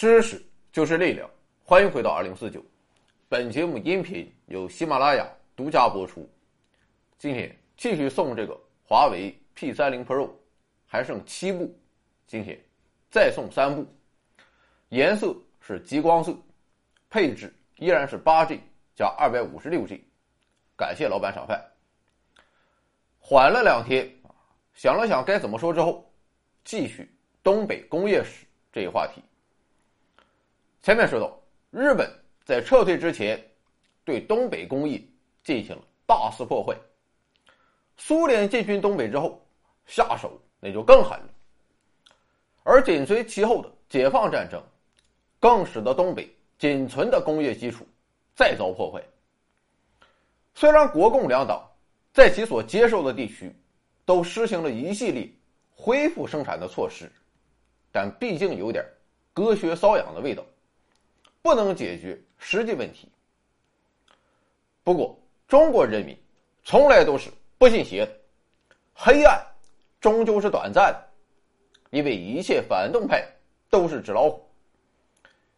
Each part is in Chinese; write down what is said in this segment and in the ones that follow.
知识就是力量，欢迎回到二零四九。本节目音频由喜马拉雅独家播出。今天继续送这个华为 P 三零 Pro，还剩七部，今天再送三部，颜色是极光色，配置依然是八 G 加二百五十六 G。感谢老板赏饭。缓了两天，想了想该怎么说之后，继续东北工业史这一话题。前面说到，日本在撤退之前，对东北工业进行了大肆破坏。苏联进军东北之后，下手那就更狠了。而紧随其后的解放战争，更使得东北仅存的工业基础再遭破坏。虽然国共两党在其所接受的地区都实行了一系列恢复生产的措施，但毕竟有点隔靴搔痒的味道，不能解决实际问题。不过，中国人民从来都是不信邪的，黑暗终究是短暂的，因为一切反动派都是纸老虎。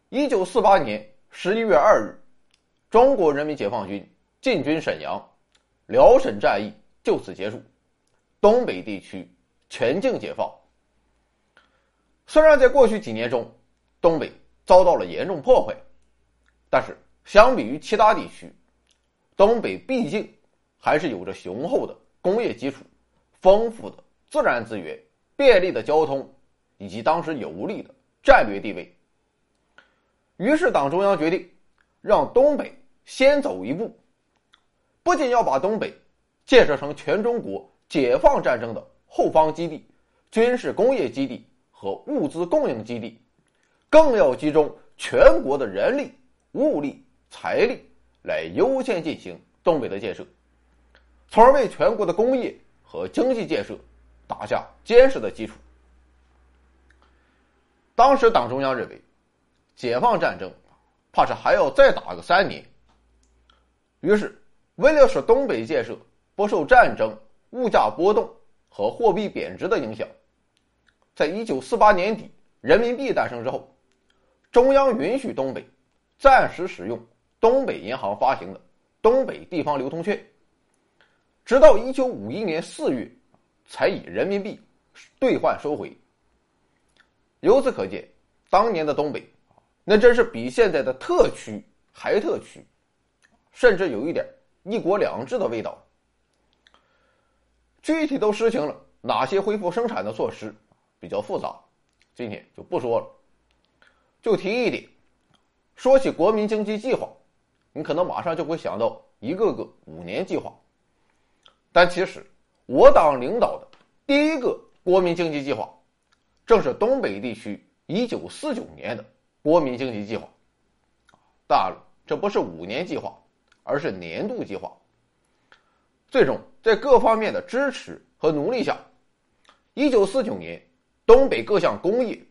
一九四八年十一月二日，中国人民解放军。进军沈阳，辽沈战役就此结束，东北地区全境解放。虽然在过去几年中，东北遭到了严重破坏，但是相比于其他地区，东北毕竟还是有着雄厚的工业基础、丰富的自然资源、便利的交通以及当时有利的战略地位。于是，党中央决定让东北先走一步。不仅要把东北建设成全中国解放战争的后方基地、军事工业基地和物资供应基地，更要集中全国的人力、物力、财力来优先进行东北的建设，从而为全国的工业和经济建设打下坚实的基础。当时党中央认为，解放战争怕是还要再打个三年，于是。为了使东北建设不受战争、物价波动和货币贬值的影响，在一九四八年底人民币诞生之后，中央允许东北暂时使用东北银行发行的东北地方流通券，直到一九五一年四月才以人民币兑换收回。由此可见，当年的东北那真是比现在的特区还特区，甚至有一点。一国两制的味道，具体都实行了哪些恢复生产的措施，比较复杂，今天就不说了。就提一点，说起国民经济计划，你可能马上就会想到一个个五年计划，但其实我党领导的第一个国民经济计划，正是东北地区一九四九年的国民经济计划。当然了，这不是五年计划。而是年度计划。最终，在各方面的支持和努力下，一九四九年，东北各项工业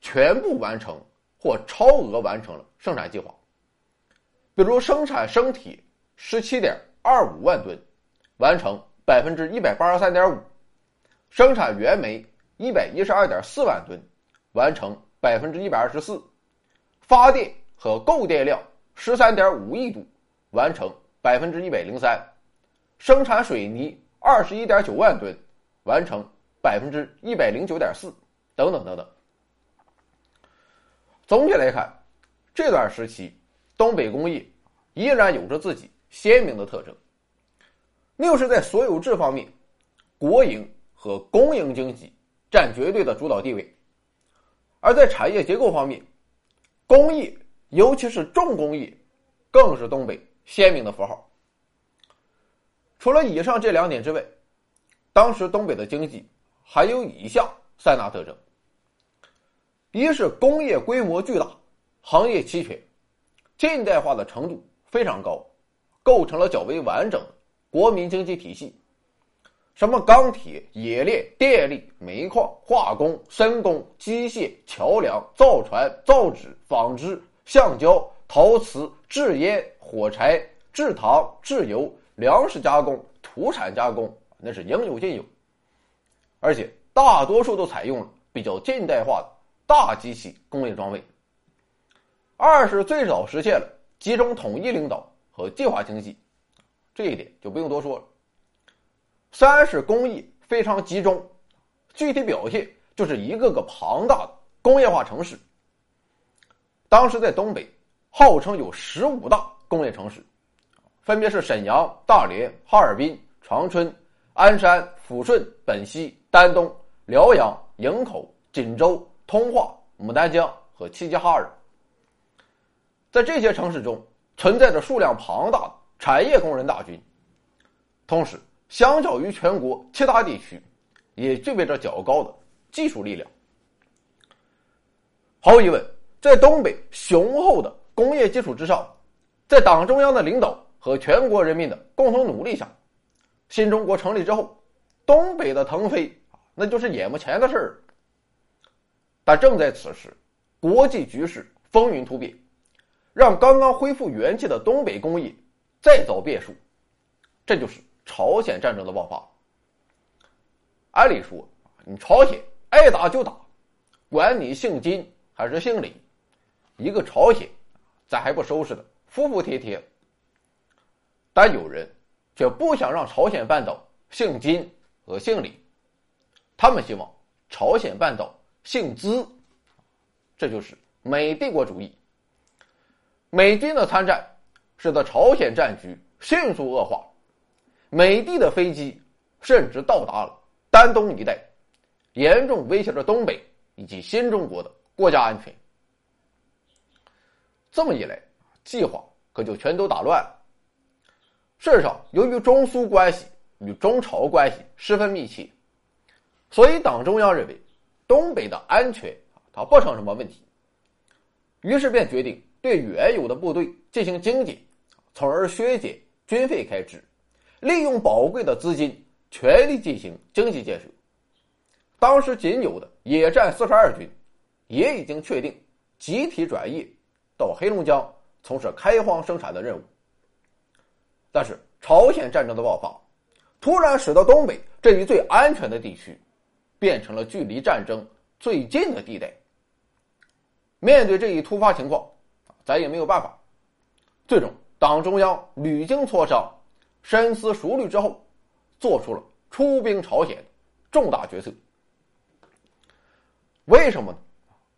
全部完成或超额完成了生产计划。比如，生产生铁十七点二五万吨，完成百分之一百八十三点五；生产原煤一百一十二点四万吨，完成百分之一百二十四；发电和购电量十三点五亿度。完成百分之一百零三，生产水泥二十一点九万吨，完成百分之一百零九点四，等等等等。总体来看，这段时期东北工业依然有着自己鲜明的特征。六是在所有制方面，国营和公营经济占绝对的主导地位；而在产业结构方面，工业尤其是重工业，更是东北。鲜明的符号。除了以上这两点之外，当时东北的经济还有以下三大特征：一是工业规模巨大，行业齐全，近代化的程度非常高，构成了较为完整的国民经济体系。什么钢铁、冶炼、电力、煤矿、化工、深工、机械、桥梁、造船、造纸、纺织、橡胶。陶瓷、制烟、火柴、制糖、制油、粮食加工、土产加工，那是应有尽有。而且大多数都采用了比较近代化的大机器工业装备。二是最早实现了集中统一领导和计划经济，这一点就不用多说了。三是工艺非常集中，具体表现就是一个个庞大的工业化城市。当时在东北，号称有十五大工业城市，分别是沈阳、大连、哈尔滨、长春、鞍山、抚顺、本溪、丹东、辽阳、营口、锦州、通化、牡丹江和齐齐哈尔。在这些城市中，存在着数量庞大的产业工人大军，同时，相较于全国其他地区，也具备着较高的技术力量。毫无疑问。在东北雄厚的工业基础之上，在党中央的领导和全国人民的共同努力下，新中国成立之后，东北的腾飞那就是眼目前的事儿。但正在此时，国际局势风云突变，让刚刚恢复元气的东北工业再遭变数，这就是朝鲜战争的爆发。按理说，你朝鲜爱打就打，管你姓金还是姓李。一个朝鲜，咱还不收拾的服服帖帖。但有人却不想让朝鲜半岛姓金和姓李，他们希望朝鲜半岛姓资，这就是美帝国主义。美军的参战使得朝鲜战局迅速恶化，美帝的飞机甚至到达了丹东一带，严重威胁着东北以及新中国的国家安全。这么一来，计划可就全都打乱了。事实上，由于中苏关系与中朝关系十分密切，所以党中央认为东北的安全它不成什么问题，于是便决定对原有的部队进行精简，从而削减军费开支，利用宝贵的资金全力进行经济建设。当时仅有的野战四十二军，也已经确定集体转业。到黑龙江从事开荒生产的任务，但是朝鲜战争的爆发，突然使得东北这一最安全的地区，变成了距离战争最近的地带。面对这一突发情况，咱也没有办法。最终，党中央屡经磋商，深思熟虑之后，做出了出兵朝鲜重大决策。为什么呢？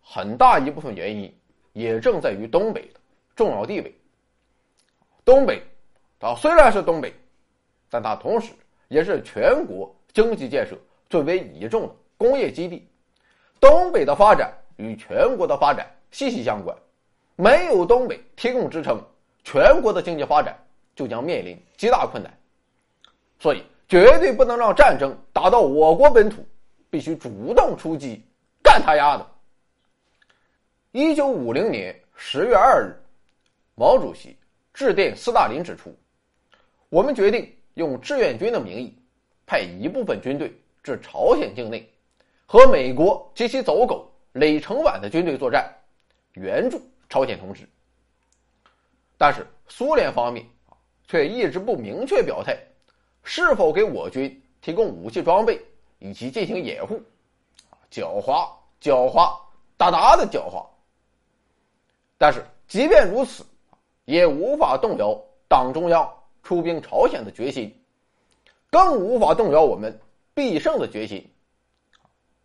很大一部分原因。也正在于东北的重要地位。东北，它虽然是东北，但它同时也是全国经济建设最为倚重工业基地。东北的发展与全国的发展息息相关，没有东北提供支撑，全国的经济发展就将面临极大困难。所以，绝对不能让战争打到我国本土，必须主动出击，干他丫的！一九五零年十月二日，毛主席致电斯大林指出：“我们决定用志愿军的名义，派一部分军队至朝鲜境内，和美国及其走狗李承晚的军队作战，援助朝鲜同志。”但是苏联方面却一直不明确表态，是否给我军提供武器装备以及进行掩护。狡猾，狡猾，大大的狡猾。但是，即便如此，也无法动摇党中央出兵朝鲜的决心，更无法动摇我们必胜的决心。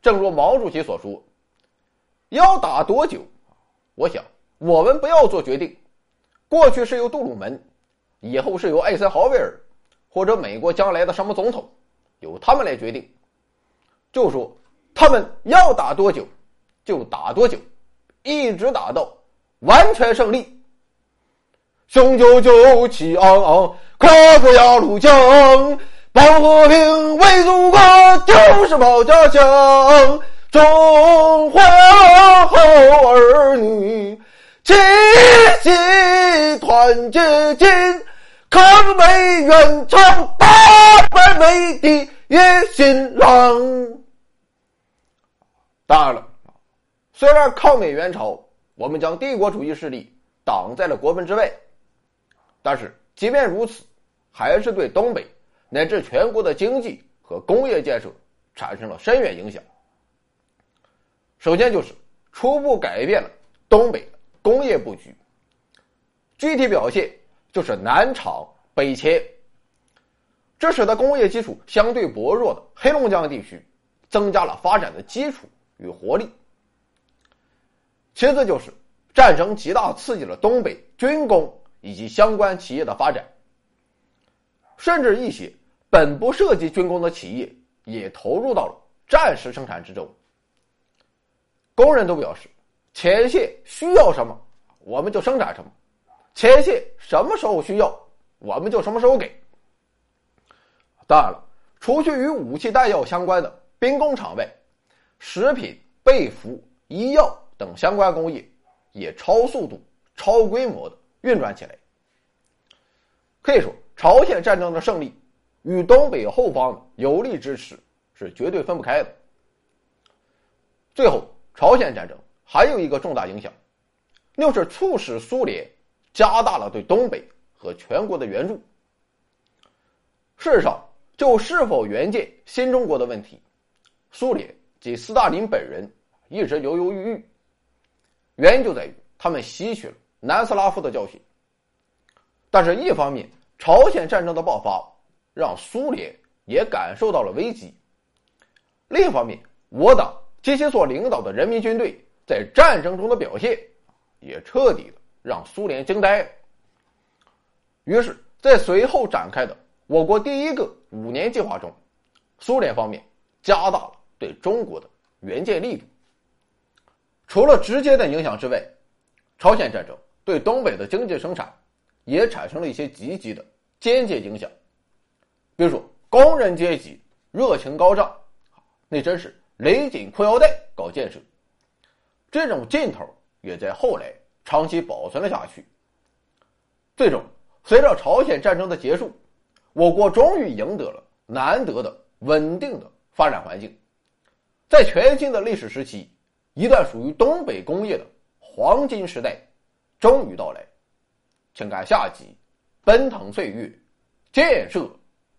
正如毛主席所说：“要打多久？我想我们不要做决定。过去是由杜鲁门，以后是由艾森豪威尔，或者美国将来的什么总统，由他们来决定。就说他们要打多久，就打多久，一直打到。”完全胜利，雄赳赳，气昂昂，跨过鸭绿江，保和平，为祖国，就是保家乡。中华好儿女，齐心团结紧，抗美援朝，打败美帝野心狼。当然了，虽然抗美援朝。我们将帝国主义势力挡在了国门之外，但是即便如此，还是对东北乃至全国的经济和工业建设产生了深远影响。首先就是初步改变了东北工业布局。具体表现就是南厂北迁，这使得工业基础相对薄弱的黑龙江地区增加了发展的基础与活力。其次就是战争极大刺激了东北军工以及相关企业的发展，甚至一些本不涉及军工的企业也投入到了战时生产之中。工人都表示，前线需要什么，我们就生产什么；前线什么时候需要，我们就什么时候给。当然了，除去与武器弹药相关的兵工厂外，食品、被服、医药等相关工业也超速度、超规模的运转起来。可以说，朝鲜战争的胜利与东北后方的有力支持是绝对分不开的。最后。朝鲜战争还有一个重大影响，就是促使苏联加大了对东北和全国的援助。事实上，就是否援建新中国的问题，苏联及斯大林本人一直犹犹豫豫。原因就在于他们吸取了南斯拉夫的教训。但是，一方面，朝鲜战争的爆发让苏联也感受到了危机；另一方面，我党。及其所领导的人民军队在战争中的表现，也彻底的让苏联惊呆了。于是，在随后展开的我国第一个五年计划中，苏联方面加大了对中国的援建力度。除了直接的影响之外，朝鲜战争对东北的经济生产也产生了一些积极的间接影响。比如说，工人阶级热情高涨，那真是。勒紧裤腰带搞建设，这种劲头也在后来长期保存了下去。最终，随着朝鲜战争的结束，我国终于赢得了难得的稳定的发展环境，在全新的历史时期，一段属于东北工业的黄金时代终于到来。请看下集《奔腾岁月，建设